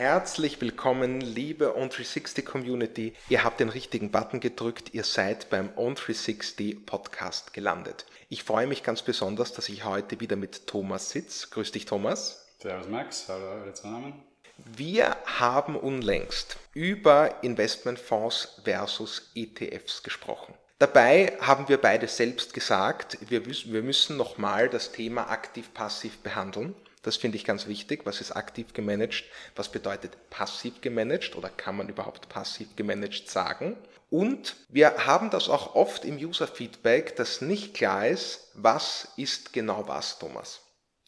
Herzlich willkommen, liebe On360 Community. Ihr habt den richtigen Button gedrückt, ihr seid beim On360 Podcast gelandet. Ich freue mich ganz besonders, dass ich heute wieder mit Thomas sitze. Grüß dich, Thomas. Servus, Max. Hallo, alle zusammen. Wir haben unlängst über Investmentfonds versus ETFs gesprochen. Dabei haben wir beide selbst gesagt, wir, wir müssen nochmal das Thema aktiv-passiv behandeln. Das finde ich ganz wichtig. Was ist aktiv gemanagt? Was bedeutet passiv gemanagt? Oder kann man überhaupt passiv gemanagt sagen? Und wir haben das auch oft im User-Feedback, dass nicht klar ist, was ist genau was, Thomas.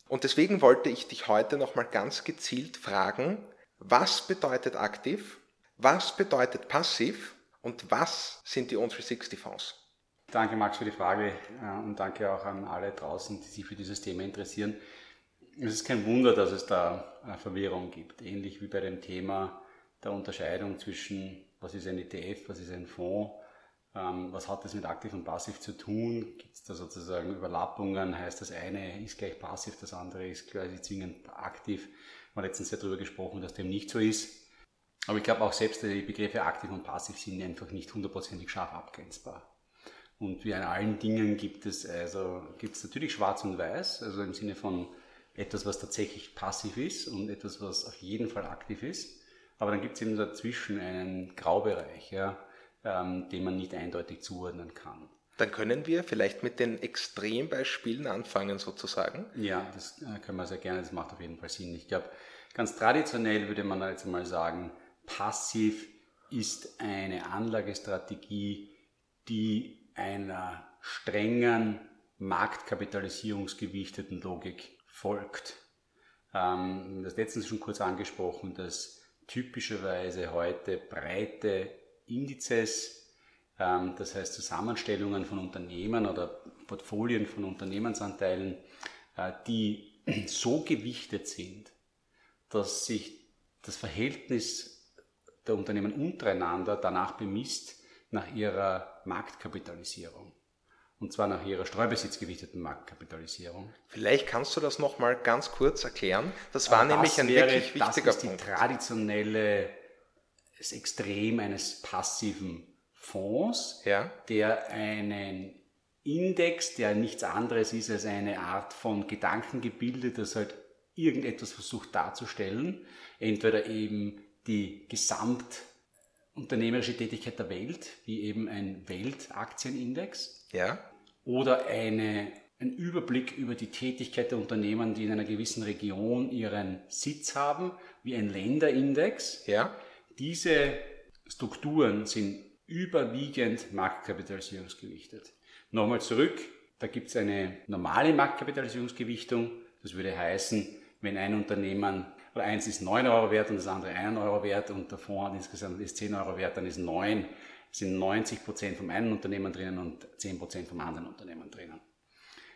Und deswegen wollte ich dich heute nochmal ganz gezielt fragen, was bedeutet aktiv? Was bedeutet passiv? Und was sind die On360-Fonds? Danke, Max, für die Frage äh, und danke auch an alle draußen, die sich für dieses Thema interessieren es ist kein Wunder, dass es da Verwirrung gibt. Ähnlich wie bei dem Thema der Unterscheidung zwischen, was ist ein ETF, was ist ein Fonds, ähm, was hat das mit aktiv und passiv zu tun? Gibt es da sozusagen Überlappungen? Heißt das eine ist gleich passiv, das andere ist quasi zwingend aktiv? Wir haben letztens ja darüber gesprochen, dass dem nicht so ist. Aber ich glaube auch selbst die Begriffe aktiv und passiv sind einfach nicht hundertprozentig scharf abgrenzbar. Und wie an allen Dingen gibt es also gibt es natürlich Schwarz und Weiß, also im Sinne von etwas, was tatsächlich passiv ist und etwas, was auf jeden Fall aktiv ist. Aber dann gibt es eben dazwischen einen Graubereich, ja, ähm, den man nicht eindeutig zuordnen kann. Dann können wir vielleicht mit den Extrembeispielen anfangen, sozusagen. Ja, das äh, können wir sehr gerne, das macht auf jeden Fall Sinn. Ich glaube, ganz traditionell würde man jetzt mal sagen, passiv ist eine Anlagestrategie, die einer strengen marktkapitalisierungsgewichteten Logik folgt. Ähm, das letztens schon kurz angesprochen, dass typischerweise heute breite Indizes, ähm, das heißt Zusammenstellungen von Unternehmen oder Portfolien von Unternehmensanteilen, äh, die so gewichtet sind, dass sich das Verhältnis der Unternehmen untereinander danach bemisst nach ihrer Marktkapitalisierung und zwar nach ihrer streubesitzgewichteten Marktkapitalisierung. Vielleicht kannst du das nochmal ganz kurz erklären. Das war das nämlich ein wäre, wirklich wichtiger das ist Punkt. die traditionelle das Extrem eines passiven Fonds, ja. der einen Index, der nichts anderes ist als eine Art von Gedankengebilde, das halt irgendetwas versucht darzustellen, entweder eben die gesamtunternehmerische Tätigkeit der Welt, wie eben ein Weltaktienindex, ja oder eine, ein Überblick über die Tätigkeit der Unternehmen, die in einer gewissen Region ihren Sitz haben, wie ein Länderindex. Ja. Diese Strukturen sind überwiegend marktkapitalisierungsgewichtet. Nochmal zurück, da gibt es eine normale Marktkapitalisierungsgewichtung. Das würde heißen, wenn ein Unternehmen oder eins ist 9 Euro wert und das andere 1 Euro wert und der Fonds insgesamt ist 10 Euro wert, dann ist 9 sind 90 Prozent vom einen Unternehmen drinnen und 10 Prozent vom anderen Unternehmen drinnen.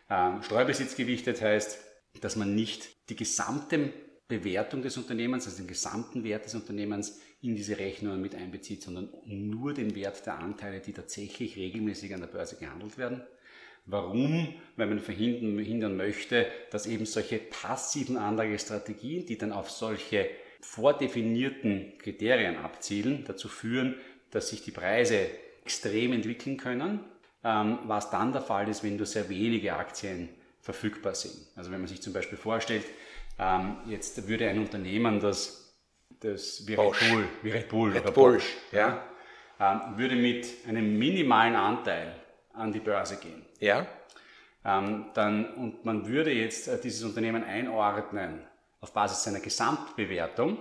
Ähm, Streubesitz gewichtet heißt, dass man nicht die gesamte Bewertung des Unternehmens, also den gesamten Wert des Unternehmens in diese Rechnungen mit einbezieht, sondern nur den Wert der Anteile, die tatsächlich regelmäßig an der Börse gehandelt werden. Warum? Weil man verhindern möchte, dass eben solche passiven Anlagestrategien, die dann auf solche vordefinierten Kriterien abzielen, dazu führen, dass sich die Preise extrem entwickeln können, ähm, was dann der Fall ist, wenn nur sehr wenige Aktien verfügbar sind. Also wenn man sich zum Beispiel vorstellt, ähm, jetzt würde ein Unternehmen, das, das wie Bosch. Red Bull, wie Red Bull Red oder Bull, Bosch, ja, ähm, würde mit einem minimalen Anteil an die Börse gehen. Ja. Dann, und man würde jetzt äh, dieses Unternehmen einordnen auf Basis seiner Gesamtbewertung,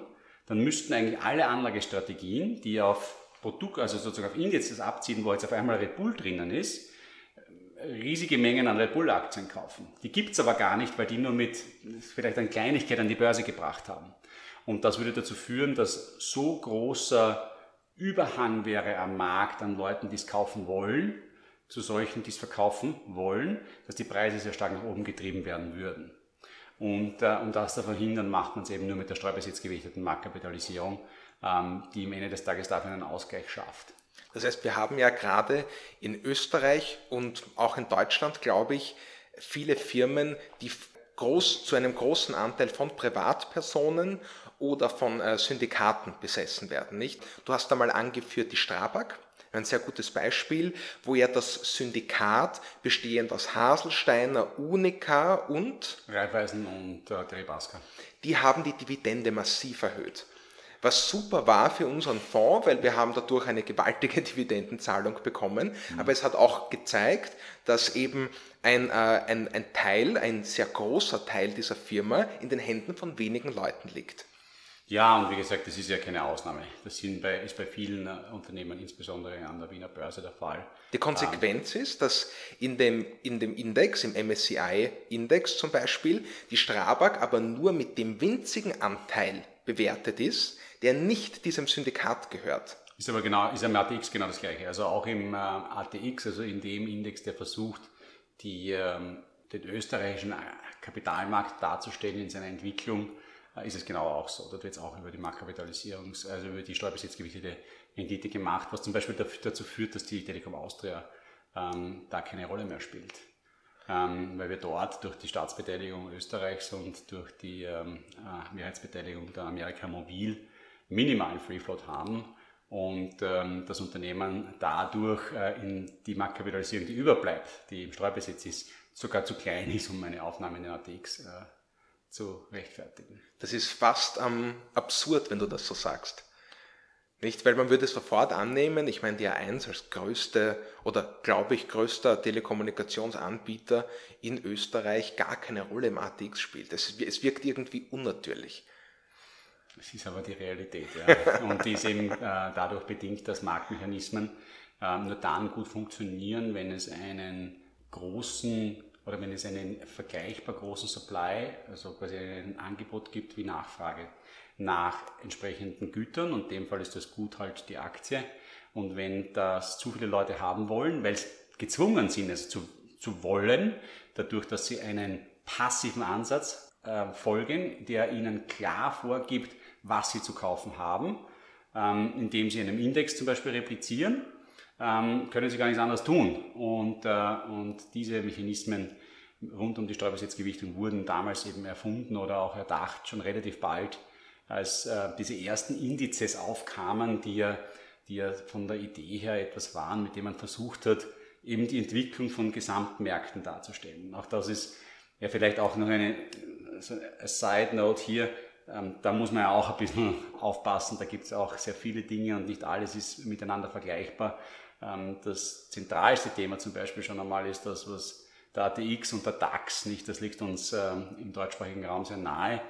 dann müssten eigentlich alle Anlagestrategien, die auf Produkt, also sozusagen auf Indizes abziehen, wo jetzt auf einmal Red Bull drinnen ist, riesige Mengen an Red Bull-Aktien kaufen. Die gibt es aber gar nicht, weil die nur mit vielleicht eine Kleinigkeit an die Börse gebracht haben. Und das würde dazu führen, dass so großer Überhang wäre am Markt an Leuten, die es kaufen wollen, zu solchen, die es verkaufen wollen, dass die Preise sehr stark nach oben getrieben werden würden. Und äh, um das zu verhindern, macht man es eben nur mit der streubesitzgewichteten Marktkapitalisierung die am Ende des Tages dafür einen Ausgleich schafft. Das heißt, wir haben ja gerade in Österreich und auch in Deutschland, glaube ich, viele Firmen, die groß, zu einem großen Anteil von Privatpersonen oder von äh, Syndikaten besessen werden. Nicht? Du hast einmal angeführt die Strabag, ein sehr gutes Beispiel, wo ja das Syndikat bestehend aus Haselsteiner, Unica und Raiffeisen und äh, Deribaska. Die haben die Dividende massiv erhöht. Was super war für unseren Fonds, weil wir haben dadurch eine gewaltige Dividendenzahlung bekommen, mhm. aber es hat auch gezeigt, dass eben ein, äh, ein, ein Teil, ein sehr großer Teil dieser Firma in den Händen von wenigen Leuten liegt. Ja, und wie gesagt, das ist ja keine Ausnahme. Das bei, ist bei vielen äh, Unternehmen, insbesondere an der Wiener Börse, der Fall. Die Konsequenz ähm, ist, dass in dem, in dem Index, im MSCI-Index zum Beispiel, die Strabag aber nur mit dem winzigen Anteil bewertet ist, der nicht diesem Syndikat gehört. Ist aber genau, ist am ATX genau das gleiche. Also auch im äh, ATX, also in dem Index, der versucht, die, ähm, den österreichischen äh, Kapitalmarkt darzustellen in seiner Entwicklung, ist es genau auch so. Dort wird es auch über die Marktkapitalisierungs-, also über die steuerbesitzgewichtete Rendite gemacht, was zum Beispiel dazu führt, dass die Telekom Austria ähm, da keine Rolle mehr spielt. Ähm, weil wir dort durch die Staatsbeteiligung Österreichs und durch die ähm, äh, Mehrheitsbeteiligung der Amerika Mobil minimalen Free Float haben und ähm, das Unternehmen dadurch äh, in die Marktkapitalisierung, die überbleibt, die im Streubesitz ist, sogar zu klein ist, um eine Aufnahme in den ATX äh, zu rechtfertigen. Das ist fast ähm, absurd, wenn du das so sagst. Nicht, weil man würde es sofort annehmen, ich meine, die A1 als größte oder glaube ich größter Telekommunikationsanbieter in Österreich gar keine Rolle im ATX spielt. Es, es wirkt irgendwie unnatürlich. Das ist aber die Realität, ja. Und die ist eben äh, dadurch bedingt, dass Marktmechanismen äh, nur dann gut funktionieren, wenn es einen großen oder wenn es einen vergleichbar großen Supply, also quasi ein Angebot gibt wie Nachfrage nach entsprechenden Gütern und in dem Fall ist das Gut halt die Aktie. Und wenn das zu viele Leute haben wollen, weil sie gezwungen sind, es zu, zu wollen, dadurch, dass sie einen passiven Ansatz äh, folgen, der ihnen klar vorgibt, was sie zu kaufen haben, ähm, indem sie einem Index zum Beispiel replizieren ähm, können sie gar nichts anderes tun. Und, äh, und diese Mechanismen rund um die Steuerbesitzgewichtung wurden damals eben erfunden oder auch erdacht, schon relativ bald, als äh, diese ersten Indizes aufkamen, die ja, die ja von der Idee her etwas waren, mit dem man versucht hat, eben die Entwicklung von Gesamtmärkten darzustellen. Auch das ist ja vielleicht auch noch eine, eine Side Note hier, da muss man ja auch ein bisschen aufpassen, da gibt es auch sehr viele Dinge und nicht alles ist miteinander vergleichbar. Ähm, das zentralste Thema zum Beispiel schon einmal ist das, was der ATX und der DAX, nicht, das liegt uns ähm, im deutschsprachigen Raum sehr nahe.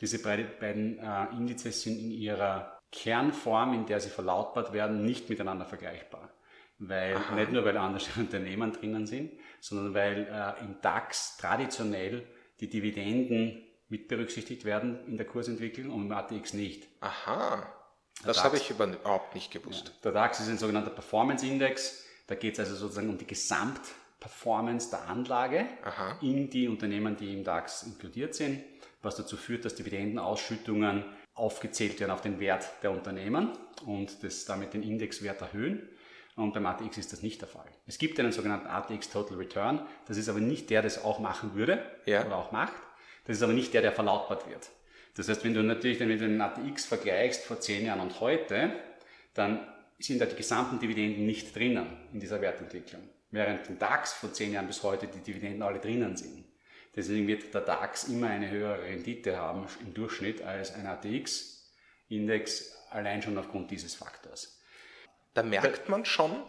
Diese beiden äh, Indizes sind in ihrer Kernform, in der sie verlautbart werden, nicht miteinander vergleichbar. Weil, Aha. nicht nur weil andere Unternehmen drinnen sind, sondern weil äh, im DAX traditionell die Dividenden mit berücksichtigt werden in der Kursentwicklung und im ATX nicht. Aha. Das habe ich überhaupt nicht gewusst. Ja, der DAX ist ein sogenannter Performance Index. Da geht es also sozusagen um die Gesamtperformance der Anlage Aha. in die Unternehmen, die im DAX inkludiert sind, was dazu führt, dass Dividendenausschüttungen aufgezählt werden auf den Wert der Unternehmen und das damit den Indexwert erhöhen. Und beim ATX ist das nicht der Fall. Es gibt einen sogenannten ATX Total Return. Das ist aber nicht der, der es auch machen würde ja. oder auch macht. Das ist aber nicht der, der verlautbart wird. Das heißt, wenn du natürlich dann mit dem ATX vergleichst vor zehn Jahren und heute, dann sind da die gesamten Dividenden nicht drinnen in dieser Wertentwicklung. Während im DAX vor zehn Jahren bis heute die Dividenden alle drinnen sind. Deswegen wird der DAX immer eine höhere Rendite haben im Durchschnitt als ein ATX-Index, allein schon aufgrund dieses Faktors. Da merkt man schon,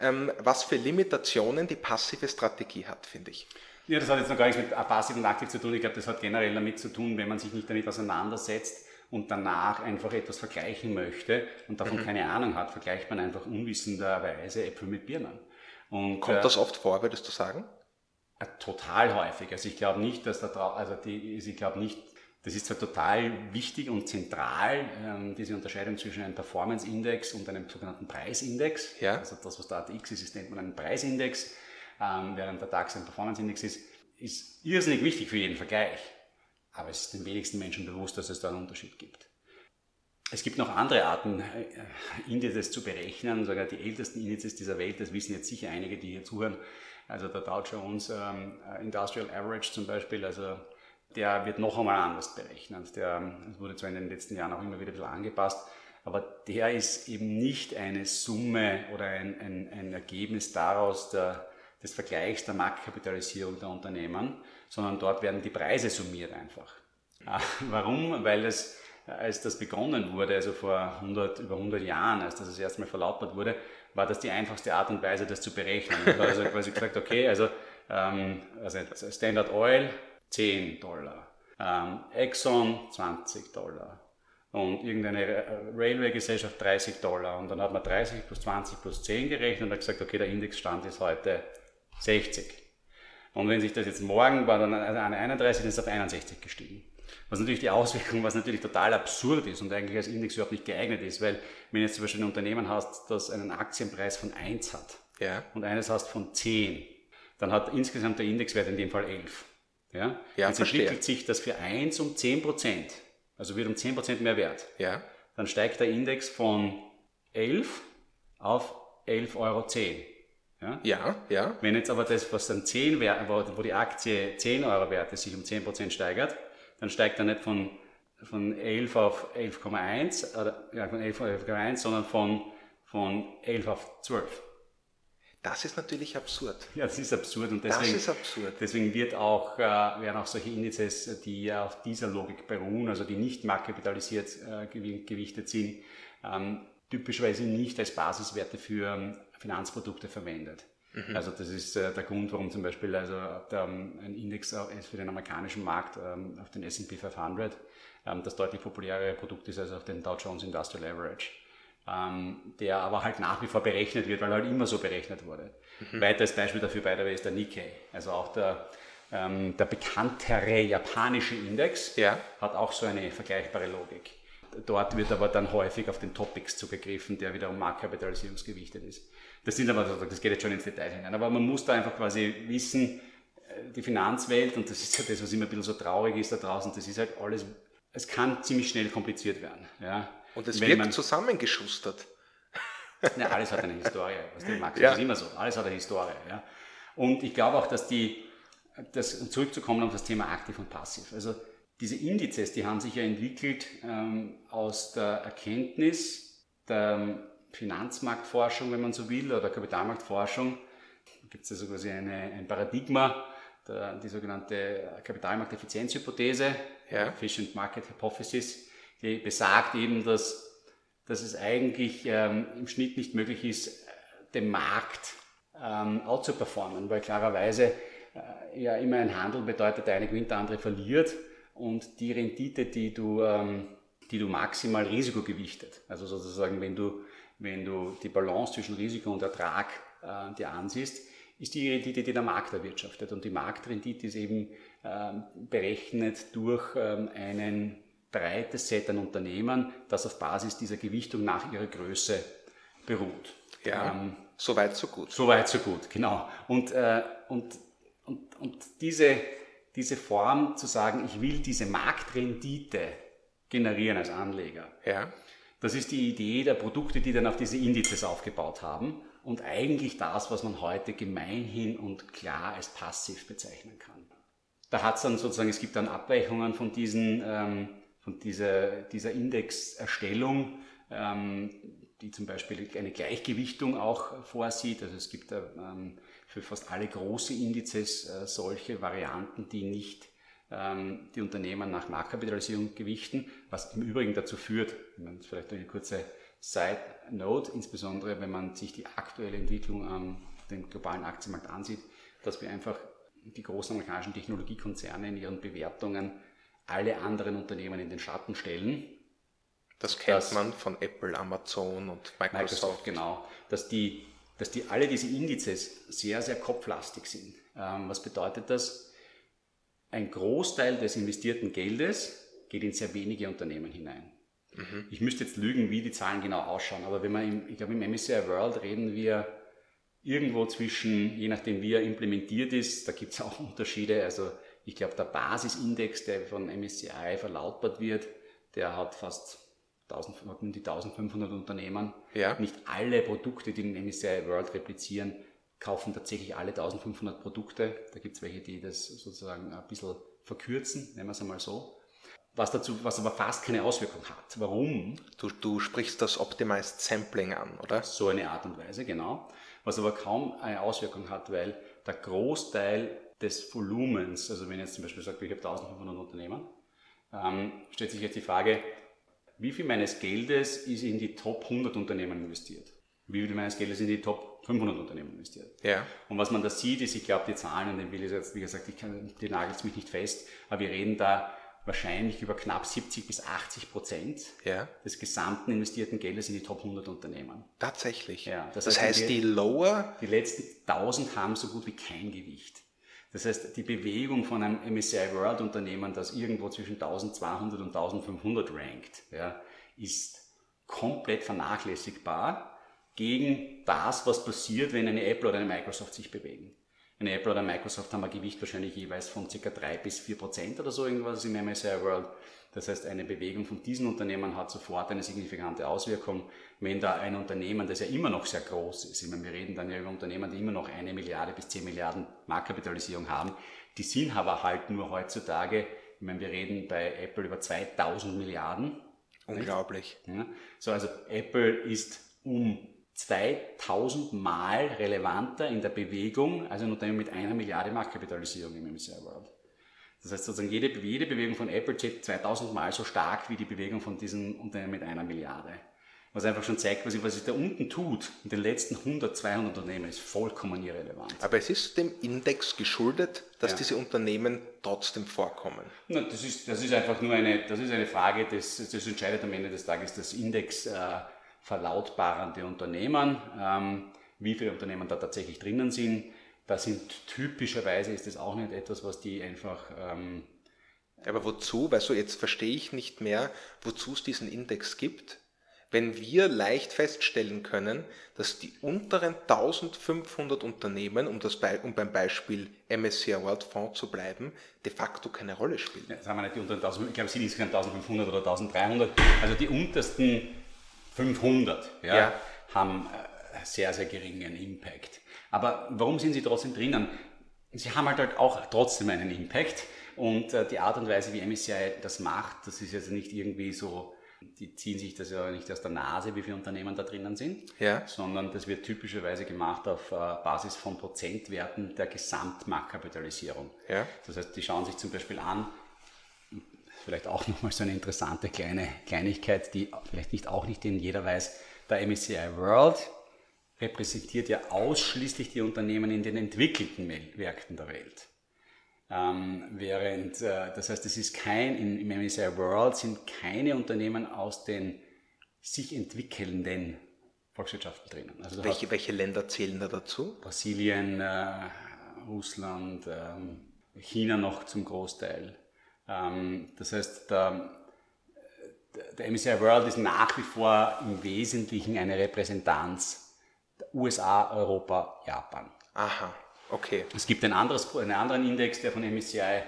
ähm, was für Limitationen die passive Strategie hat, finde ich. Ja, das hat jetzt noch gar nichts mit passiv und aktiv zu tun. Ich glaube, das hat generell damit zu tun, wenn man sich nicht damit auseinandersetzt und danach einfach etwas vergleichen möchte und davon mhm. keine Ahnung hat, vergleicht man einfach unwissenderweise Äpfel mit Birnen. Und, Kommt das oft vor, würdest du sagen? Äh, total häufig. Also ich glaube nicht, dass da also die, also ich glaube nicht, das ist zwar total wichtig und zentral, ähm, diese Unterscheidung zwischen einem Performance-Index und einem sogenannten Preisindex. Ja. Also das, was der ATX ist, ist nennt man einen Preisindex ähm, während der DAX ein Performance-Index ist, ist irrsinnig wichtig für jeden Vergleich. Aber es ist den wenigsten Menschen bewusst, dass es da einen Unterschied gibt. Es gibt noch andere Arten, äh, Indizes zu berechnen, sogar die ältesten Indizes dieser Welt, das wissen jetzt sicher einige, die hier zuhören. Also der Dow Jones ähm, Industrial Average zum Beispiel, also der wird noch einmal anders berechnet. Der wurde zwar in den letzten Jahren auch immer wieder ein bisschen angepasst, aber der ist eben nicht eine Summe oder ein, ein, ein Ergebnis daraus der, des Vergleichs der Marktkapitalisierung der Unternehmen, sondern dort werden die Preise summiert einfach. Ah, warum? Weil es, als das begonnen wurde, also vor 100, über 100 Jahren, als das das erste Mal verlautbart wurde, war das die einfachste Art und Weise, das zu berechnen. Also quasi gesagt, okay, also, ähm, also Standard Oil 10 Dollar, ähm, Exxon 20 Dollar und irgendeine Railway-Gesellschaft 30 Dollar. Und dann hat man 30 plus 20 plus 10 gerechnet und hat gesagt, okay, der Indexstand ist heute 60. Und wenn sich das jetzt morgen war, dann an 31, dann ist es auf 61 gestiegen. Was natürlich die Auswirkung, was natürlich total absurd ist und eigentlich als Index überhaupt nicht geeignet ist, weil wenn du jetzt zum Beispiel ein Unternehmen hast, das einen Aktienpreis von 1 hat ja. und eines hast von 10, dann hat insgesamt der Indexwert in dem Fall 11. Ja? ja jetzt entwickelt sich das für 1 um 10 Prozent, also wird um 10 Prozent mehr wert. Ja. Dann steigt der Index von 11 auf 11,10 Euro. Ja? ja, ja. Wenn jetzt aber das, was dann 10 wert, wo die Aktie 10 Euro wert ist, sich um 10 Prozent steigert, dann steigt er nicht von, von 11 auf 11,1, oder, ja, von 11 auf 11,1, sondern von, von 11 auf 12. Das ist natürlich absurd. Ja, das ist absurd und deswegen, das ist absurd. deswegen wird auch, äh, werden auch solche Indizes, die auf dieser Logik beruhen, also die nicht marktkapitalisiert äh, gewichtet sind, ähm, typischerweise nicht als Basiswerte für ähm, Finanzprodukte verwendet. Mhm. Also das ist äh, der Grund, warum zum Beispiel also der, ähm, ein Index für den amerikanischen Markt ähm, auf den S&P 500 ähm, das deutlich populärere Produkt ist als auf den Dow Jones Industrial Average. Ähm, der aber halt nach wie vor berechnet wird, weil er halt immer so berechnet wurde. Mhm. Weiteres Beispiel dafür bei der ist der Nikkei, also auch der, ähm, der bekanntere japanische Index ja. hat auch so eine vergleichbare Logik. Dort wird aber dann häufig auf den Topics zugegriffen, der wiederum marktkapitalisierungsgewichtet ist. Das sind aber, das geht jetzt schon ins Detail hinein, aber man muss da einfach quasi wissen, äh, die Finanzwelt, und das ist ja das, was immer ein bisschen so traurig ist da draußen, das ist halt alles, es kann ziemlich schnell kompliziert werden. Ja. Und es wird zusammengeschustert. Ja, alles hat eine Historie, was du magst. Ja. Das ist immer so. Alles hat eine Historie. Ja. Und ich glaube auch, dass die, das, zurückzukommen auf das Thema aktiv und passiv. Also diese Indizes, die haben sich ja entwickelt ähm, aus der Erkenntnis der Finanzmarktforschung, wenn man so will, oder Kapitalmarktforschung. Da gibt es also quasi eine, ein Paradigma, der, die sogenannte Kapitalmarkteffizienzhypothese, ja. Efficient Market Hypothesis, die besagt eben, dass, dass es eigentlich ähm, im Schnitt nicht möglich ist, dem Markt ähm, outzuperformen, weil klarerweise äh, ja immer ein Handel bedeutet, der eine gewinnt, der andere verliert und die Rendite, die du, ähm, die du maximal risikogewichtet, also sozusagen, wenn du, wenn du die Balance zwischen Risiko und Ertrag äh, dir ansiehst, ist die Rendite, die der Markt erwirtschaftet. Und die Marktrendite ist eben ähm, berechnet durch ähm, einen breites Set an Unternehmen, das auf Basis dieser Gewichtung nach ihrer Größe beruht. Ja, ähm, so weit, so gut. So weit, so gut, genau. Und, äh, und, und, und diese, diese Form zu sagen, ich will diese Marktrendite generieren als Anleger. Ja. Das ist die Idee der Produkte, die dann auf diese Indizes aufgebaut haben und eigentlich das, was man heute gemeinhin und klar als passiv bezeichnen kann. Da hat es dann sozusagen, es gibt dann Abweichungen von diesen ähm, von dieser, dieser Indexerstellung, ähm, die zum Beispiel eine Gleichgewichtung auch vorsieht. Also es gibt ähm, für fast alle große Indizes äh, solche Varianten, die nicht ähm, die Unternehmen nach Marktkapitalisierung gewichten, was im Übrigen dazu führt, wenn man vielleicht eine kurze Side Note, insbesondere wenn man sich die aktuelle Entwicklung am dem globalen Aktienmarkt ansieht, dass wir einfach die großen amerikanischen Technologiekonzerne in ihren Bewertungen alle anderen Unternehmen in den Schatten stellen. Das kennt man von Apple, Amazon und Microsoft. Microsoft. Genau, dass die, dass die alle diese Indizes sehr, sehr kopflastig sind. Ähm, was bedeutet das? Ein Großteil des investierten Geldes geht in sehr wenige Unternehmen hinein. Mhm. Ich müsste jetzt lügen, wie die Zahlen genau ausschauen, aber wenn man im, ich glaube im MSCI World reden wir irgendwo zwischen, je nachdem wie er implementiert ist, da gibt es auch Unterschiede, also ich glaube, der Basisindex, der von MSCI verlautbart wird, der hat fast 1000, die 1500 Unternehmen. Ja. Nicht alle Produkte, die den MSCI World replizieren, kaufen tatsächlich alle 1500 Produkte. Da gibt es welche, die das sozusagen ein bisschen verkürzen, nennen wir es einmal so. Was, dazu, was aber fast keine Auswirkung hat. Warum? Du, du sprichst das Optimized Sampling an, oder? So eine Art und Weise, genau. Was aber kaum eine Auswirkung hat, weil der Großteil des Volumens, also wenn ich jetzt zum Beispiel sage, ich habe 1500 Unternehmen, ähm, stellt sich jetzt die Frage, wie viel meines Geldes ist in die Top 100 Unternehmen investiert? Wie viel meines Geldes in die Top 500 Unternehmen investiert? Ja. Und was man da sieht, ist, ich glaube, die Zahlen, und den will ich jetzt, wie gesagt, ich kann, die nagelt mich nicht fest, aber wir reden da wahrscheinlich über knapp 70 bis 80 Prozent ja. des gesamten investierten Geldes in die Top 100 Unternehmen. Tatsächlich. Ja, das, das heißt, die, die Lower. Die letzten 1000 haben so gut wie kein Gewicht. Das heißt, die Bewegung von einem MSCI World Unternehmen, das irgendwo zwischen 1200 und 1500 rankt, ja, ist komplett vernachlässigbar gegen das, was passiert, wenn eine Apple oder eine Microsoft sich bewegen. Eine Apple oder Microsoft haben ein Gewicht wahrscheinlich jeweils von ca. 3 bis 4 Prozent oder so irgendwas im MSCI World. Das heißt, eine Bewegung von diesen Unternehmen hat sofort eine signifikante Auswirkung. Wenn da ein Unternehmen, das ja immer noch sehr groß ist, ich meine, wir reden dann ja über Unternehmen, die immer noch eine Milliarde bis 10 Milliarden Marktkapitalisierung haben, die sind aber halt nur heutzutage, ich meine, wir reden bei Apple über 2000 Milliarden. Unglaublich. Ja, so, also Apple ist um 2000 Mal relevanter in der Bewegung als ein Unternehmen mit einer Milliarde Marktkapitalisierung im MSCI World. Das heißt sozusagen, jede, jede Bewegung von Apple zählt 2000 Mal so stark wie die Bewegung von diesem Unternehmen mit einer Milliarde. Was einfach schon zeigt, was, was sich da unten tut, in den letzten 100, 200 Unternehmen, ist vollkommen irrelevant. Aber es ist dem Index geschuldet, dass ja. diese Unternehmen trotzdem vorkommen. Na, das, ist, das ist einfach nur eine, das ist eine Frage, das, das entscheidet am Ende des Tages das Index äh, verlautbarende Unternehmen, ähm, wie viele Unternehmen da tatsächlich drinnen sind. Das sind typischerweise ist das auch nicht etwas, was die einfach. Ähm, aber wozu? Weil so jetzt verstehe ich nicht mehr, wozu es diesen Index gibt. Wenn wir leicht feststellen können, dass die unteren 1500 Unternehmen, um, das Be um beim Beispiel MSCI World Fonds zu bleiben, de facto keine Rolle spielen. Ja, sagen wir nicht die unteren 1000, ich glaube, sie sind 1500 oder 1300. Also die untersten 500 ja, ja. haben äh, sehr, sehr geringen Impact. Aber warum sind sie trotzdem drinnen? Sie haben halt, halt auch trotzdem einen Impact und äh, die Art und Weise, wie MSCI das macht, das ist jetzt nicht irgendwie so, die ziehen sich das ja nicht aus der Nase, wie viele Unternehmen da drinnen sind, ja. sondern das wird typischerweise gemacht auf äh, Basis von Prozentwerten der Gesamtmarktkapitalisierung. Ja. Das heißt, die schauen sich zum Beispiel an, vielleicht auch nochmal so eine interessante kleine Kleinigkeit, die vielleicht nicht auch nicht in jeder weiß, der MSCI World repräsentiert ja ausschließlich die Unternehmen in den entwickelten Märkten der Welt. Ähm, während, äh, das heißt, es ist kein, in, im MSCI World sind keine Unternehmen aus den sich entwickelnden Volkswirtschaften drinnen. Also welche, welche Länder zählen da dazu? Brasilien, äh, Russland, äh, China noch zum Großteil. Ähm, das heißt, der, der MSCI World ist nach wie vor im Wesentlichen eine Repräsentanz der USA, Europa, Japan. Aha, okay. Es gibt ein anderes, einen anderen Index, der von MSCI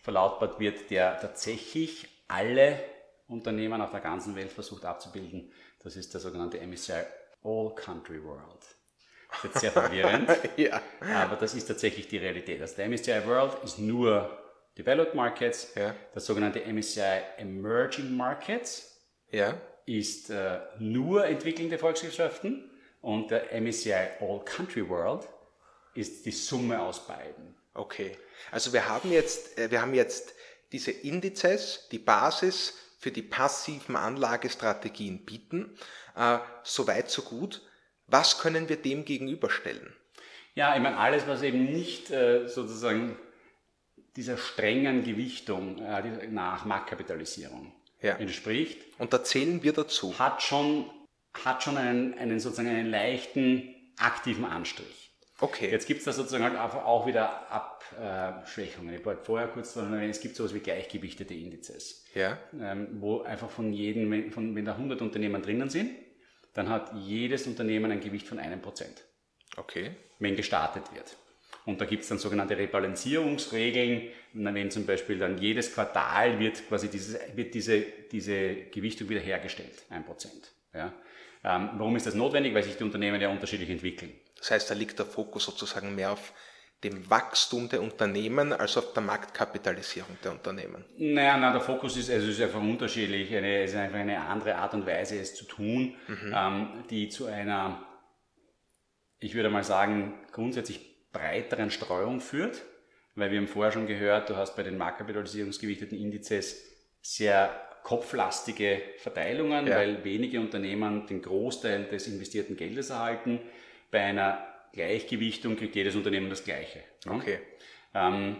verlautbart wird, der tatsächlich alle Unternehmen auf der ganzen Welt versucht abzubilden. Das ist der sogenannte MSCI All Country World. Das ist jetzt sehr verwirrend, ja. aber das ist tatsächlich die Realität. Also der MSCI World ist nur Developed Markets, ja. das sogenannte MSCI Emerging Markets ja. ist äh, nur entwickelnde Volkswirtschaften und der MSCI All Country World ist die Summe aus beiden. Okay, also wir haben jetzt, äh, wir haben jetzt diese Indizes, die Basis für die passiven Anlagestrategien bieten. Äh, so weit, so gut. Was können wir dem gegenüberstellen? Ja, ich meine, alles, was eben nicht äh, sozusagen dieser strengen Gewichtung äh, nach Marktkapitalisierung ja. entspricht. Und da zählen wir dazu. Hat schon, hat schon einen, einen sozusagen einen leichten aktiven Anstrich. Okay. Jetzt gibt es da sozusagen halt auch wieder Abschwächungen. Ich wollte vorher kurz noch erwähnen, es gibt sowas wie gleichgewichtete Indizes. Ja. Ähm, wo einfach von jedem, von, wenn da 100 Unternehmen drinnen sind, dann hat jedes Unternehmen ein Gewicht von einem Prozent. Okay. Wenn gestartet wird. Und da gibt es dann sogenannte Rebalancierungsregeln. Wenn zum Beispiel dann jedes Quartal wird quasi dieses, wird diese, diese Gewichtung wiederhergestellt, ein Prozent. Ja. Ähm, warum ist das notwendig? Weil sich die Unternehmen ja unterschiedlich entwickeln. Das heißt, da liegt der Fokus sozusagen mehr auf dem Wachstum der Unternehmen als auf der Marktkapitalisierung der Unternehmen? Naja, na, der Fokus ist, also ist einfach unterschiedlich. es ist einfach eine andere Art und Weise, es zu tun, mhm. ähm, die zu einer, ich würde mal sagen, grundsätzlich breiteren Streuung führt. Weil wir haben vorher schon gehört, du hast bei den marktkapitalisierungsgewichteten Indizes sehr kopflastige Verteilungen, ja. weil wenige Unternehmen den Großteil des investierten Geldes erhalten. Bei einer Gleichgewichtung kriegt jedes Unternehmen das Gleiche. Okay. Ähm,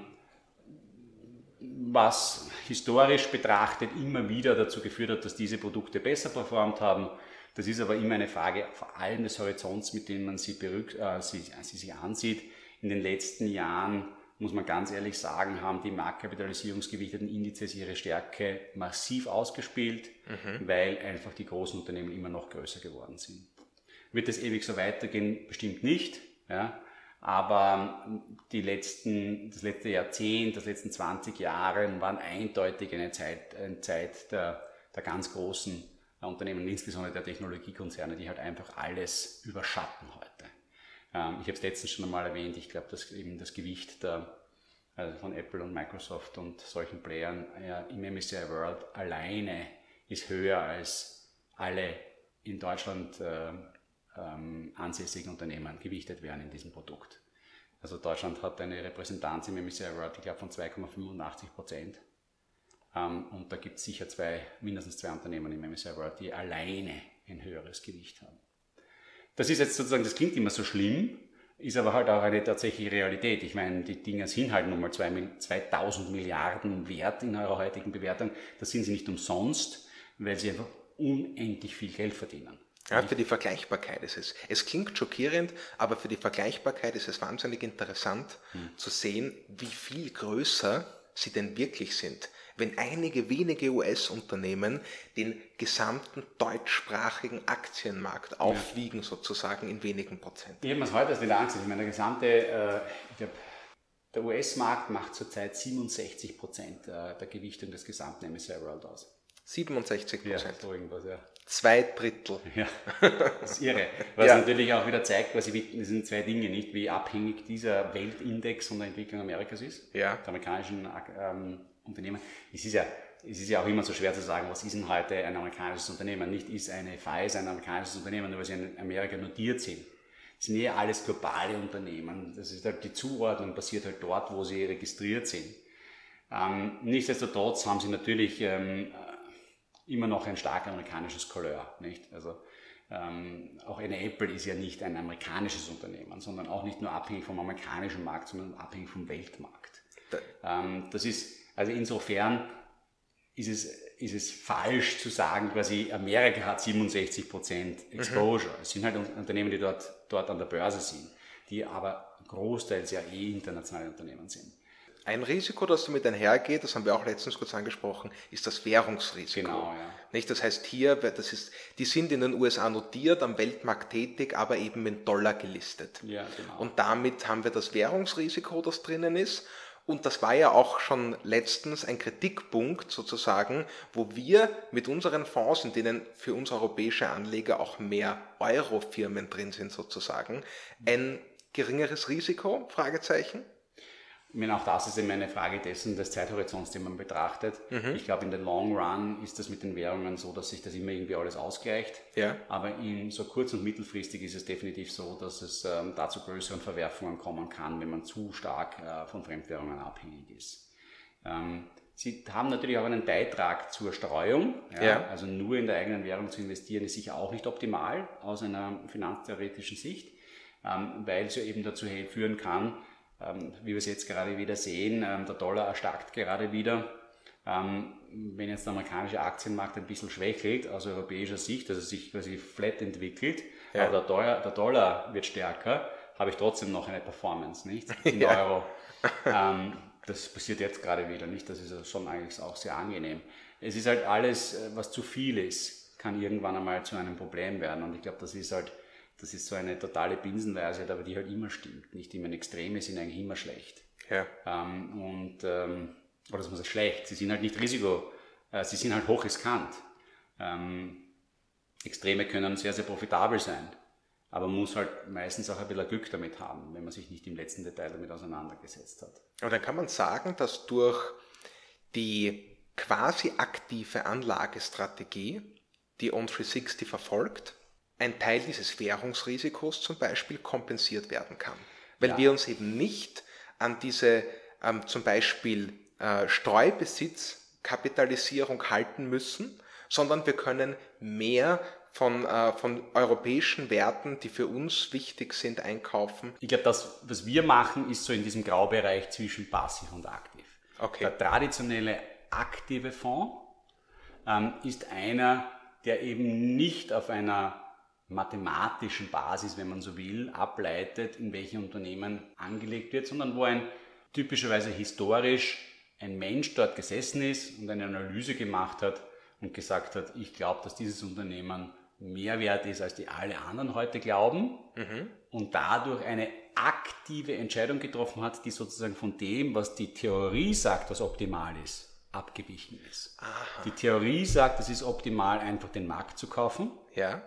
was historisch betrachtet immer wieder dazu geführt hat, dass diese Produkte besser performt haben. Das ist aber immer eine Frage vor allem des Horizonts, mit dem man sie, äh, sie, sie sich ansieht. In den letzten Jahren muss man ganz ehrlich sagen, haben die marktkapitalisierungsgewichteten Indizes ihre Stärke massiv ausgespielt, mhm. weil einfach die großen Unternehmen immer noch größer geworden sind. Wird es ewig so weitergehen? Bestimmt nicht. Ja? Aber die letzten, das letzte Jahrzehnt, das letzten 20 Jahre waren eindeutig eine Zeit, eine Zeit der, der ganz großen Unternehmen, insbesondere der Technologiekonzerne, die halt einfach alles überschatten heute. Ähm, ich habe es letztens schon einmal erwähnt, ich glaube, dass eben das Gewicht der, also von Apple und Microsoft und solchen Playern ja, im MSCI World alleine ist höher als alle in Deutschland äh, ähm, ansässigen Unternehmen gewichtet werden in diesem Produkt. Also Deutschland hat eine Repräsentanz im MSCI World, ich glaube, von 2,85 Prozent. Ähm, und da gibt es sicher zwei, mindestens zwei Unternehmen im MSCI World, die alleine ein höheres Gewicht haben. Das ist jetzt sozusagen, das klingt immer so schlimm, ist aber halt auch eine tatsächliche Realität. Ich meine, die Dinger sind halt nun mal 2000 Milliarden wert in eurer heutigen Bewertung. Das sind sie nicht umsonst, weil sie einfach unendlich viel Geld verdienen. Ja, für die Vergleichbarkeit ist es. Es klingt schockierend, aber für die Vergleichbarkeit ist es wahnsinnig interessant hm. zu sehen, wie viel größer sie denn wirklich sind. Wenn einige wenige US-Unternehmen den gesamten deutschsprachigen Aktienmarkt aufwiegen, ja. sozusagen in wenigen Prozent. Ich habe mir heute wieder angesehen. Ich meine, der gesamte, äh, ich glaube, der US-Markt macht zurzeit 67 Prozent äh, der Gewichtung des gesamten MSCI World aus. 67 Prozent. Ja, so irgendwas, ja. Zwei Drittel. Ja, das ist irre. Was ja. natürlich auch wieder zeigt, quasi, das sind zwei Dinge, nicht wie abhängig dieser Weltindex von der Entwicklung Amerikas ist, ja. der amerikanischen ähm, Unternehmen. Es ist, ja, es ist ja auch immer so schwer zu sagen, was ist denn heute ein amerikanisches Unternehmen? Nicht ist eine Pfizer ein amerikanisches Unternehmen, nur weil sie in Amerika notiert sind. Das sind ja alles globale Unternehmen. Das ist halt die Zuordnung passiert halt dort, wo sie registriert sind. Ähm, nichtsdestotrotz haben sie natürlich ähm, immer noch ein stark amerikanisches Couleur, nicht? Also ähm, auch eine Apple ist ja nicht ein amerikanisches Unternehmen, sondern auch nicht nur abhängig vom amerikanischen Markt, sondern abhängig vom Weltmarkt. Ähm, das ist, also insofern ist es, ist es falsch zu sagen, quasi Amerika hat 67% mhm. Exposure. Mhm. Es sind halt Unternehmen, die dort, dort an der Börse sind, die aber großteils ja eh internationale Unternehmen sind. Ein Risiko, das damit einhergeht, das haben wir auch letztens kurz angesprochen, ist das Währungsrisiko. Genau, ja. Nicht? Das heißt hier, das ist, die sind in den USA notiert, am Weltmarkt tätig, aber eben in Dollar gelistet. Ja, genau. Und damit haben wir das Währungsrisiko, das drinnen ist. Und das war ja auch schon letztens ein Kritikpunkt sozusagen, wo wir mit unseren Fonds, in denen für uns europäische Anleger auch mehr Euro-Firmen drin sind sozusagen, ein geringeres Risiko? Fragezeichen. Ich meine, auch das ist immer eine Frage dessen, des Zeithorizonts, den man betrachtet. Mhm. Ich glaube, in der Long Run ist das mit den Währungen so, dass sich das immer irgendwie alles ausgleicht. Ja. Aber in so kurz- und mittelfristig ist es definitiv so, dass es ähm, dazu größeren Verwerfungen kommen kann, wenn man zu stark äh, von Fremdwährungen abhängig ist. Ähm, Sie haben natürlich auch einen Beitrag zur Streuung. Ja, ja. Also nur in der eigenen Währung zu investieren ist sicher auch nicht optimal aus einer finanztheoretischen Sicht, ähm, weil es ja eben dazu führen kann, wie wir es jetzt gerade wieder sehen, ähm, der Dollar erstarkt gerade wieder. Ähm, wenn jetzt der amerikanische Aktienmarkt ein bisschen schwächelt aus europäischer Sicht, also sich quasi flat entwickelt, ja. aber der Dollar, der Dollar, wird stärker, habe ich trotzdem noch eine Performance, nicht? In ja. Euro. das passiert jetzt gerade wieder, nicht? Das ist schon eigentlich auch sehr angenehm. Es ist halt alles, äh, was zu viel ist, kann irgendwann einmal zu einem Problem werden. Und ich glaube, das ist halt das ist so eine totale Binsenweisheit, aber die halt immer stimmt. Nicht immer Extreme sind eigentlich immer schlecht. Ja. Ähm, und, ähm, oder das muss sagen, schlecht. Sie sind halt nicht Risiko, äh, sie sind halt hochriskant. Ähm, Extreme können sehr, sehr profitabel sein. Aber man muss halt meistens auch ein bisschen Glück damit haben, wenn man sich nicht im letzten Detail damit auseinandergesetzt hat. Aber dann kann man sagen, dass durch die quasi aktive Anlagestrategie, die On360 verfolgt, ein Teil dieses Währungsrisikos zum Beispiel kompensiert werden kann. Weil ja. wir uns eben nicht an diese ähm, zum Beispiel äh, Streubesitzkapitalisierung halten müssen, sondern wir können mehr von, äh, von europäischen Werten, die für uns wichtig sind, einkaufen? Ich glaube, das, was wir machen, ist so in diesem Graubereich zwischen passiv und aktiv. Okay. Der traditionelle aktive Fonds ähm, ist einer, der eben nicht auf einer mathematischen Basis, wenn man so will, ableitet, in welche Unternehmen angelegt wird, sondern wo ein typischerweise historisch ein Mensch dort gesessen ist und eine Analyse gemacht hat und gesagt hat, ich glaube, dass dieses Unternehmen mehr wert ist, als die alle anderen heute glauben mhm. und dadurch eine aktive Entscheidung getroffen hat, die sozusagen von dem, was die Theorie sagt, was optimal ist, abgewichen ist. Aha. Die Theorie sagt, es ist optimal, einfach den Markt zu kaufen. Ja.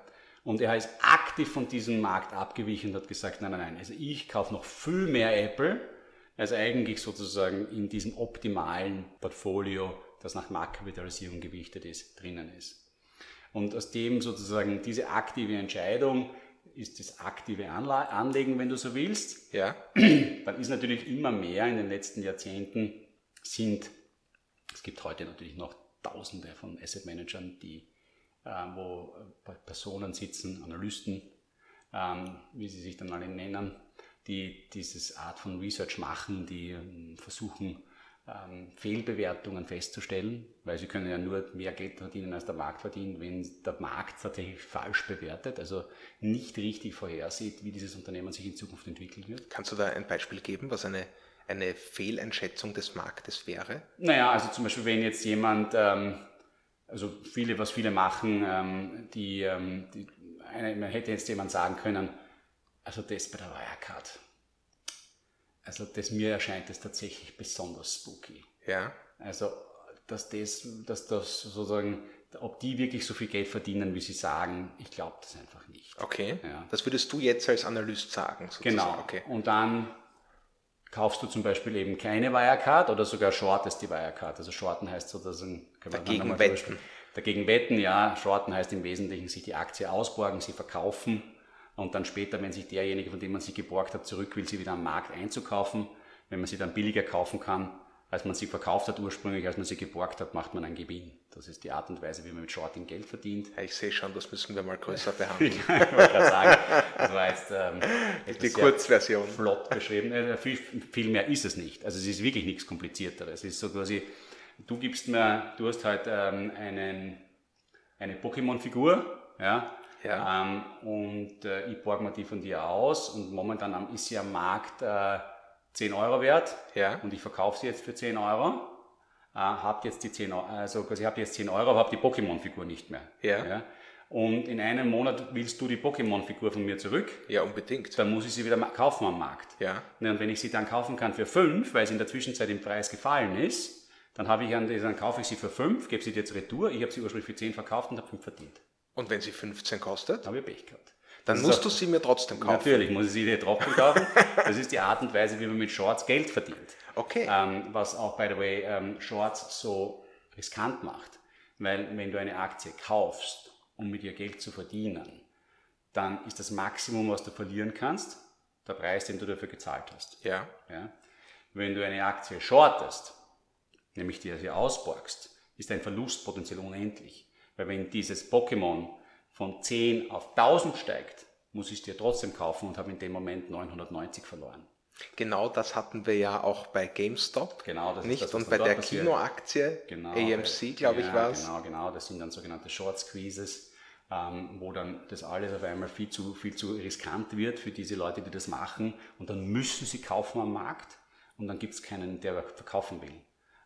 Und er ist aktiv von diesem Markt abgewichen und hat gesagt, nein, nein, nein, also ich kaufe noch viel mehr Apple, als eigentlich sozusagen in diesem optimalen Portfolio, das nach Marktkapitalisierung gewichtet ist, drinnen ist. Und aus dem sozusagen diese aktive Entscheidung ist das aktive Anlegen, wenn du so willst. Ja. Dann ist natürlich immer mehr in den letzten Jahrzehnten sind, es gibt heute natürlich noch Tausende von Asset Managern, die, wo äh, Personen sitzen, Analysten, ähm, wie sie sich dann alle nennen, die dieses Art von Research machen, die ähm, versuchen, ähm, Fehlbewertungen festzustellen, weil sie können ja nur mehr Geld verdienen, als der Markt verdient, wenn der Markt tatsächlich falsch bewertet, also nicht richtig vorhersieht, wie dieses Unternehmen sich in Zukunft entwickeln wird. Kannst du da ein Beispiel geben, was eine, eine Fehleinschätzung des Marktes wäre? Naja, also zum Beispiel, wenn jetzt jemand, ähm, also viele, was viele machen, ähm, die, ähm, die eine, man hätte jetzt jemand sagen können, also das bei der Wirecard, also das, mir erscheint das tatsächlich besonders spooky. Ja. Also, dass das, dass das sozusagen, ob die wirklich so viel Geld verdienen, wie sie sagen, ich glaube das einfach nicht. Okay. Ja. Das würdest du jetzt als Analyst sagen. Sozusagen. Genau. Okay. Und dann kaufst du zum Beispiel eben keine Wirecard oder sogar shortest die Wirecard. Also shorten heißt sozusagen, dagegen wetten. Dagegen wetten, ja. Shorten heißt im Wesentlichen sich die Aktie ausborgen, sie verkaufen und dann später, wenn sich derjenige, von dem man sie geborgt hat, zurück will, sie wieder am Markt einzukaufen. Wenn man sie dann billiger kaufen kann, als man sie verkauft hat ursprünglich, als man sie geborgt hat, macht man einen Gewinn. Das ist die Art und Weise, wie man mit Shorting Geld verdient. Ja, ich sehe schon, das müssen wir mal größer behandeln. ich wollte gerade sagen, das war jetzt ähm, die Kurzversion. Flott beschrieben. Äh, viel, viel mehr ist es nicht. Also es ist wirklich nichts komplizierteres. Es ist so quasi, du gibst mir, du hast halt ähm, einen, eine Pokémon-Figur, ja, ja. Ähm, und äh, ich borge mir die von dir aus und momentan ist sie am Markt äh, 10 Euro wert ja. und ich verkaufe sie jetzt für 10 Euro. Äh, habt jetzt die 10 Euro, also quasi habt jetzt 10 Euro, aber habt die Pokémon-Figur nicht mehr. Ja. ja. Und in einem Monat willst du die Pokémon-Figur von mir zurück? Ja, unbedingt. Dann muss ich sie wieder kaufen am Markt. Ja. Und wenn ich sie dann kaufen kann für 5, weil sie in der Zwischenzeit im Preis gefallen ist, dann, habe ich dann kaufe ich sie für 5, gebe sie dir jetzt retour, ich habe sie ursprünglich für 10 verkauft und habe 5 verdient. Und wenn sie 15 kostet? Habe ich Pech gehabt. Dann musst du sie mir trotzdem kaufen. Natürlich muss ich sie dir trotzdem kaufen. Das ist die Art und Weise, wie man mit Shorts Geld verdient. Okay. Ähm, was auch, by the way, ähm, Shorts so riskant macht. Weil wenn du eine Aktie kaufst, um mit ihr Geld zu verdienen, dann ist das Maximum, was du verlieren kannst, der Preis, den du dafür gezahlt hast. Ja. ja? Wenn du eine Aktie shortest, nämlich dir sie ausborgst, ist dein Verlustpotenzial unendlich. Weil wenn dieses Pokémon von 10 auf 1000 steigt, muss ich es dir trotzdem kaufen und habe in dem Moment 990 verloren. Genau das hatten wir ja auch bei GameStop. Genau, das nicht das, und bei der Kinoaktie, genau, AMC, glaube ja, ich, war es. Genau, genau, das sind dann sogenannte Short Squeezes, ähm, wo dann das alles auf einmal viel zu, viel zu riskant wird für diese Leute, die das machen und dann müssen sie kaufen am Markt und dann gibt es keinen, der verkaufen will.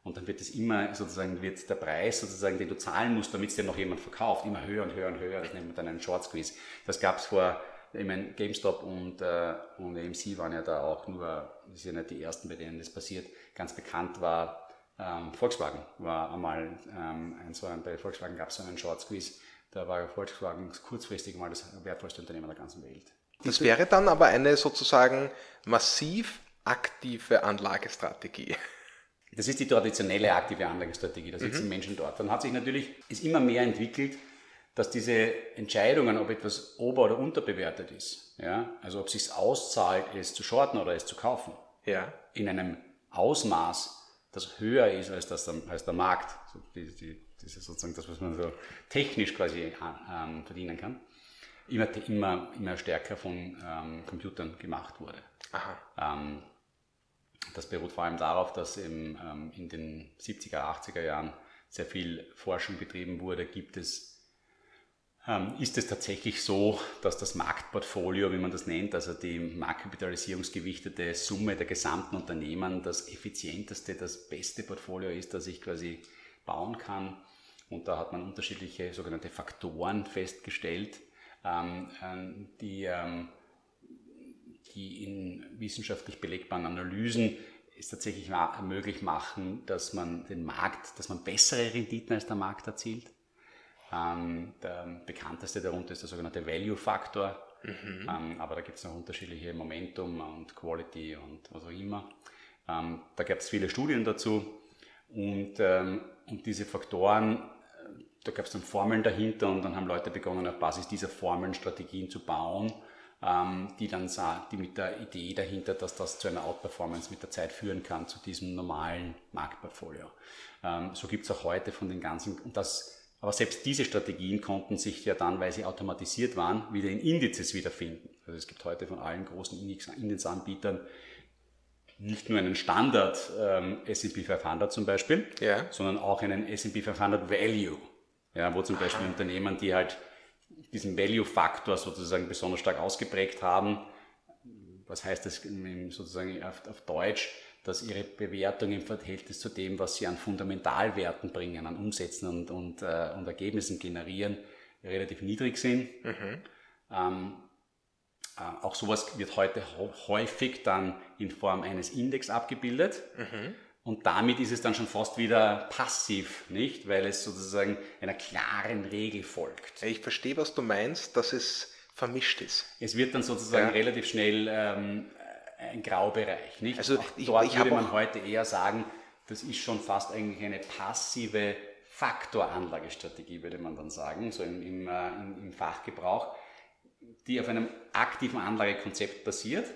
Und dann wird es immer sozusagen, wird der Preis sozusagen, den du zahlen musst, damit es dir noch jemand verkauft, immer höher und höher und höher. Das nennt man dann einen Short Squeeze. Das gab es vor, ich meine, GameStop und, äh, und AMC waren ja da auch nur, das sind ja nicht die ersten, bei denen das passiert. Ganz bekannt war ähm, Volkswagen, war einmal ähm, ein, so ein, bei Volkswagen gab es so einen Short Squeeze, Da war Volkswagen kurzfristig mal das wertvollste Unternehmen der ganzen Welt. Das wäre dann aber eine sozusagen massiv aktive Anlagestrategie. Das ist die traditionelle aktive Anlagestrategie, da sitzen mhm. Menschen dort. Dann hat sich natürlich, ist immer mehr entwickelt, dass diese Entscheidungen, ob etwas ober- oder unterbewertet ist, ja, also ob es sich auszahlt, es zu shorten oder es zu kaufen, ja. in einem Ausmaß, das höher ist als, das, als der Markt, so die, die, das ist sozusagen das, was man so technisch quasi ähm, verdienen kann, immer, immer, immer stärker von ähm, Computern gemacht wurde. Ähm, das beruht vor allem darauf, dass im, ähm, in den 70er, 80er Jahren sehr viel Forschung betrieben wurde. Gibt es ähm, ist es tatsächlich so, dass das Marktportfolio, wie man das nennt, also die marktkapitalisierungsgewichtete Summe der gesamten Unternehmen, das effizienteste, das beste Portfolio ist, das ich quasi bauen kann. Und da hat man unterschiedliche sogenannte Faktoren festgestellt, ähm, ähm, die, die in wissenschaftlich belegbaren Analysen es tatsächlich möglich machen, dass man den Markt, dass man bessere Renditen als der Markt erzielt ähm, der bekannteste darunter ist der sogenannte Value-Faktor. Mhm. Ähm, aber da gibt es noch unterschiedliche Momentum und Quality und was auch immer. Ähm, da gab es viele Studien dazu. Und, ähm, und diese Faktoren, äh, da gab es dann Formeln dahinter und dann haben Leute begonnen, auf Basis dieser Formeln Strategien zu bauen, die dann die mit der Idee dahinter, dass das zu einer Outperformance mit der Zeit führen kann, zu diesem normalen Marktportfolio. Ähm, so gibt es auch heute von den ganzen, und das aber selbst diese Strategien konnten sich ja dann, weil sie automatisiert waren, wieder in Indizes wiederfinden. Also es gibt heute von allen großen Indizanbietern nicht nur einen Standard ähm, S&P 500 zum Beispiel, ja. sondern auch einen S&P 500 Value, ja, wo zum Aha. Beispiel Unternehmen, die halt diesen Value-Faktor sozusagen besonders stark ausgeprägt haben, was heißt das sozusagen auf, auf Deutsch, dass ihre Bewertung im Verhältnis zu dem, was sie an Fundamentalwerten bringen, an Umsätzen und, und, äh, und Ergebnissen generieren, relativ niedrig sind. Mhm. Ähm, äh, auch sowas wird heute häufig dann in Form eines Index abgebildet. Mhm. Und damit ist es dann schon fast wieder passiv, nicht? Weil es sozusagen einer klaren Regel folgt. Ich verstehe, was du meinst, dass es vermischt ist. Es wird dann sozusagen ja. relativ schnell ähm, ein Graubereich. Nicht? Also ich, dort ich würde man heute eher sagen, das ist schon fast eigentlich eine passive Faktoranlagestrategie, würde man dann sagen, so im, im, äh, im Fachgebrauch, die auf einem aktiven Anlagekonzept basiert,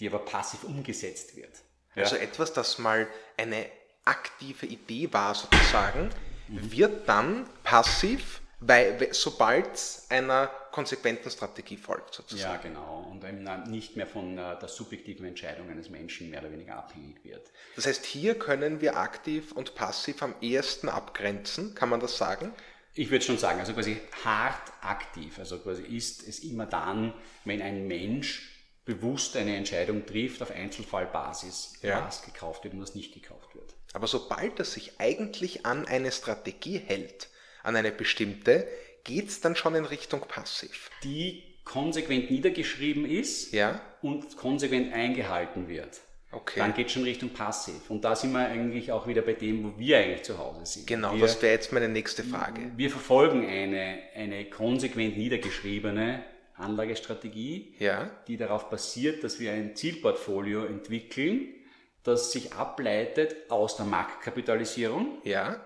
die aber passiv umgesetzt wird. Ja? Also etwas, das mal eine aktive Idee war sozusagen, mhm. wird dann passiv weil, sobald es einer konsequenten Strategie folgt, sozusagen. Ja, genau. Und nicht mehr von äh, der subjektiven Entscheidung eines Menschen mehr oder weniger abhängig wird. Das heißt, hier können wir aktiv und passiv am ehesten abgrenzen, kann man das sagen? Ich würde schon sagen, also quasi hart aktiv. Also quasi ist es immer dann, wenn ein Mensch bewusst eine Entscheidung trifft auf Einzelfallbasis, ja. was gekauft wird und was nicht gekauft wird. Aber sobald er sich eigentlich an eine Strategie hält, an eine bestimmte, geht es dann schon in Richtung passiv. Die konsequent niedergeschrieben ist ja. und konsequent eingehalten wird. Okay. Dann geht es schon Richtung passiv. Und da sind wir eigentlich auch wieder bei dem, wo wir eigentlich zu Hause sind. Genau, wir, das wäre jetzt meine nächste Frage. Wir verfolgen eine, eine konsequent niedergeschriebene Anlagestrategie, ja. die darauf basiert, dass wir ein Zielportfolio entwickeln, das sich ableitet aus der Marktkapitalisierung. Ja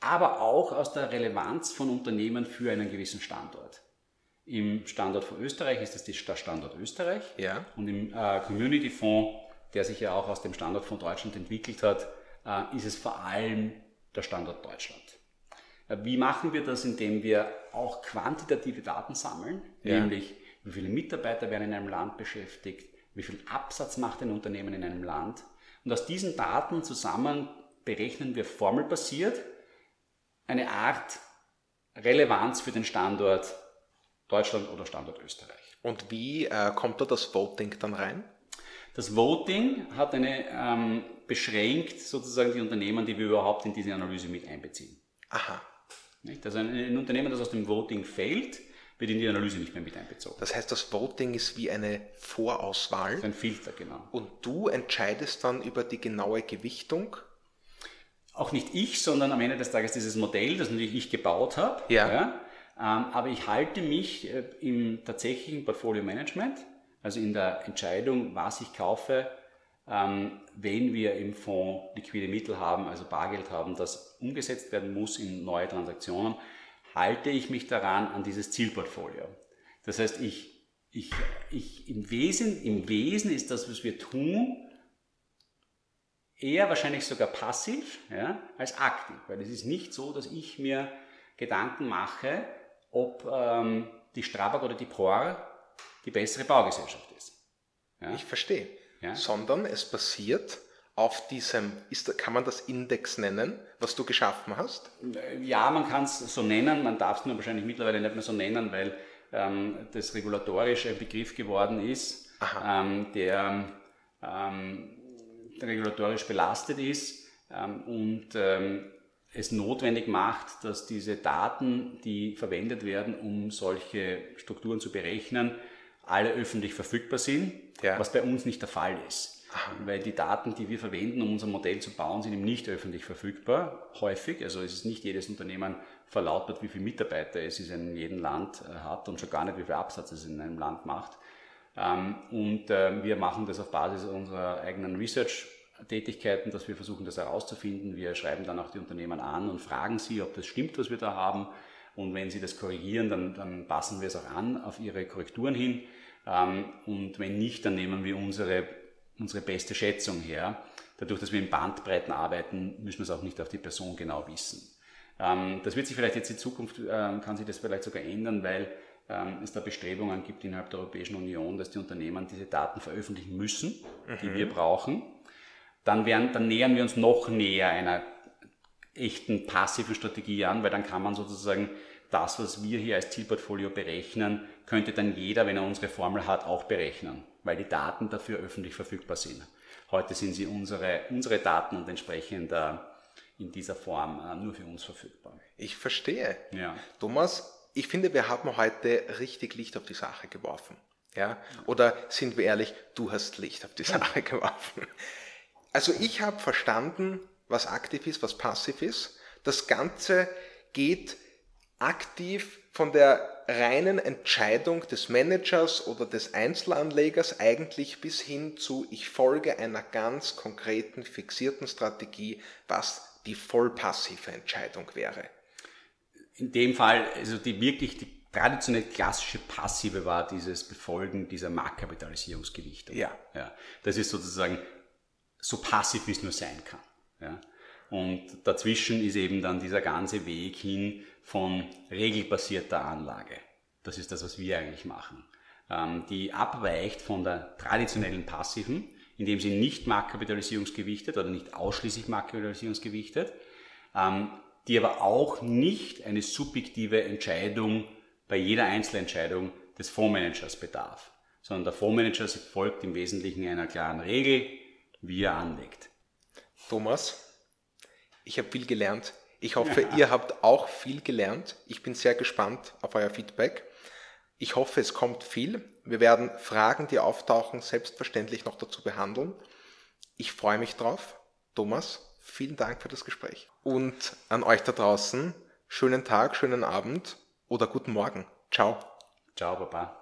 aber auch aus der Relevanz von Unternehmen für einen gewissen Standort. Im Standort von Österreich ist es der Standort Österreich ja. und im äh, Community Fonds, der sich ja auch aus dem Standort von Deutschland entwickelt hat, äh, ist es vor allem der Standort Deutschland. Äh, wie machen wir das? Indem wir auch quantitative Daten sammeln, ja. nämlich wie viele Mitarbeiter werden in einem Land beschäftigt, wie viel Absatz macht ein Unternehmen in einem Land. Und aus diesen Daten zusammen berechnen wir formelbasiert, eine Art Relevanz für den Standort Deutschland oder Standort Österreich. Und wie äh, kommt da das Voting dann rein? Das Voting hat eine ähm, beschränkt sozusagen die Unternehmen, die wir überhaupt in diese Analyse mit einbeziehen. Aha. Nicht? Also ein, ein Unternehmen, das aus dem Voting fällt, wird in die Analyse nicht mehr mit einbezogen. Das heißt, das Voting ist wie eine Vorauswahl. Ein Filter, genau. Und du entscheidest dann über die genaue Gewichtung auch nicht ich, sondern am Ende des Tages dieses Modell, das natürlich ich gebaut habe, ja. ja Ähm, aber ich halte mich äh, im tatsächlichen Portfolio Management, also in der Entscheidung, was ich kaufe, ähm, wenn wir im Fonds liquide Mittel haben, also Bargeld haben, das umgesetzt werden muss in neue Transaktionen, halte ich mich daran an dieses Zielportfolio. Das heißt, ich, ich, ich im, Wesen, im Wesen ist das, was wir tun, eher wahrscheinlich sogar passiv ja, als aktiv, weil es ist nicht so, dass ich mir Gedanken mache, ob ähm, die Strabag oder die POR die bessere Baugesellschaft ist. Ja? Ich verstehe. Ja? Sondern es basiert auf diesem, ist, kann man das Index nennen, was du geschaffen hast? Ja, man kann es so nennen, man darf es nur wahrscheinlich mittlerweile nicht mehr so nennen, weil ähm, das regulatorisch ein Begriff geworden ist, ähm, der, ähm, regulatorisch belastet ist ähm, und ähm, es notwendig macht, dass diese Daten, die verwendet werden, um solche Strukturen zu berechnen, alle öffentlich verfügbar sind, ja. was bei uns nicht der Fall ist. Weil die Daten, die wir verwenden, um unser Modell zu bauen, sind eben nicht öffentlich verfügbar, häufig. Also es ist nicht jedes Unternehmen verlautbart, wie viele Mitarbeiter es in jedem Land äh, hat und schon gar nicht, wie viel Absatz es in einem Land macht. Ähm, und äh, wir machen das auf Basis unserer eigenen Research Tätigkeiten, dass wir versuchen, das herauszufinden. Wir schreiben dann auch die Unternehmen an und fragen sie, ob das stimmt, was wir da haben. Und wenn sie das korrigieren, dann, dann passen wir es auch an auf ihre Korrekturen hin. Ähm, und wenn nicht, dann nehmen wir unsere, unsere beste Schätzung her. Dadurch, dass wir in Bandbreiten arbeiten, müssen wir es auch nicht auf die Person genau wissen. Ähm, das wird sich vielleicht jetzt in Zukunft, ähm, kann sich das vielleicht sogar ändern, weil es da Bestrebungen gibt innerhalb der Europäischen Union, dass die Unternehmen diese Daten veröffentlichen müssen, die mhm. wir brauchen dann, werden, dann nähern wir uns noch näher einer echten passiven Strategie an, weil dann kann man sozusagen das, was wir hier als Zielportfolio berechnen, könnte dann jeder, wenn er unsere Formel hat, auch berechnen, weil die Daten dafür öffentlich verfügbar sind. Heute sind sie unsere, unsere Daten und entsprechend äh, in dieser Form äh, nur für uns verfügbar. Ich verstehe. Ja. Thomas, ich finde, wir haben heute richtig Licht auf die Sache geworfen. Ja? Oder sind wir ehrlich, du hast Licht auf die Sache geworfen. Also ich habe verstanden, was aktiv ist, was passiv ist. Das Ganze geht aktiv von der reinen Entscheidung des Managers oder des Einzelanlegers eigentlich bis hin zu, ich folge einer ganz konkreten, fixierten Strategie, was die vollpassive Entscheidung wäre. In dem Fall, also die wirklich die traditionell klassische passive war dieses Befolgen dieser Marktkapitalisierungsgewichtung. Ja. ja. Das ist sozusagen so passiv wie es nur sein kann. Ja? Und dazwischen ist eben dann dieser ganze Weg hin von regelbasierter Anlage. Das ist das, was wir eigentlich machen. Ähm, die abweicht von der traditionellen passiven, indem sie nicht marktkapitalisierungsgewichtet oder nicht ausschließlich marktkapitalisierungsgewichtet, ähm, die aber auch nicht eine subjektive Entscheidung bei jeder Einzelentscheidung des Fondsmanagers bedarf, sondern der Fondsmanager folgt im Wesentlichen einer klaren Regel, wie er anlegt. Thomas, ich habe viel gelernt. Ich hoffe, ja. ihr habt auch viel gelernt. Ich bin sehr gespannt auf euer Feedback. Ich hoffe, es kommt viel. Wir werden Fragen, die auftauchen, selbstverständlich noch dazu behandeln. Ich freue mich drauf. Thomas, vielen Dank für das Gespräch. Und an euch da draußen, schönen Tag, schönen Abend oder guten Morgen. Ciao. Ciao, Papa.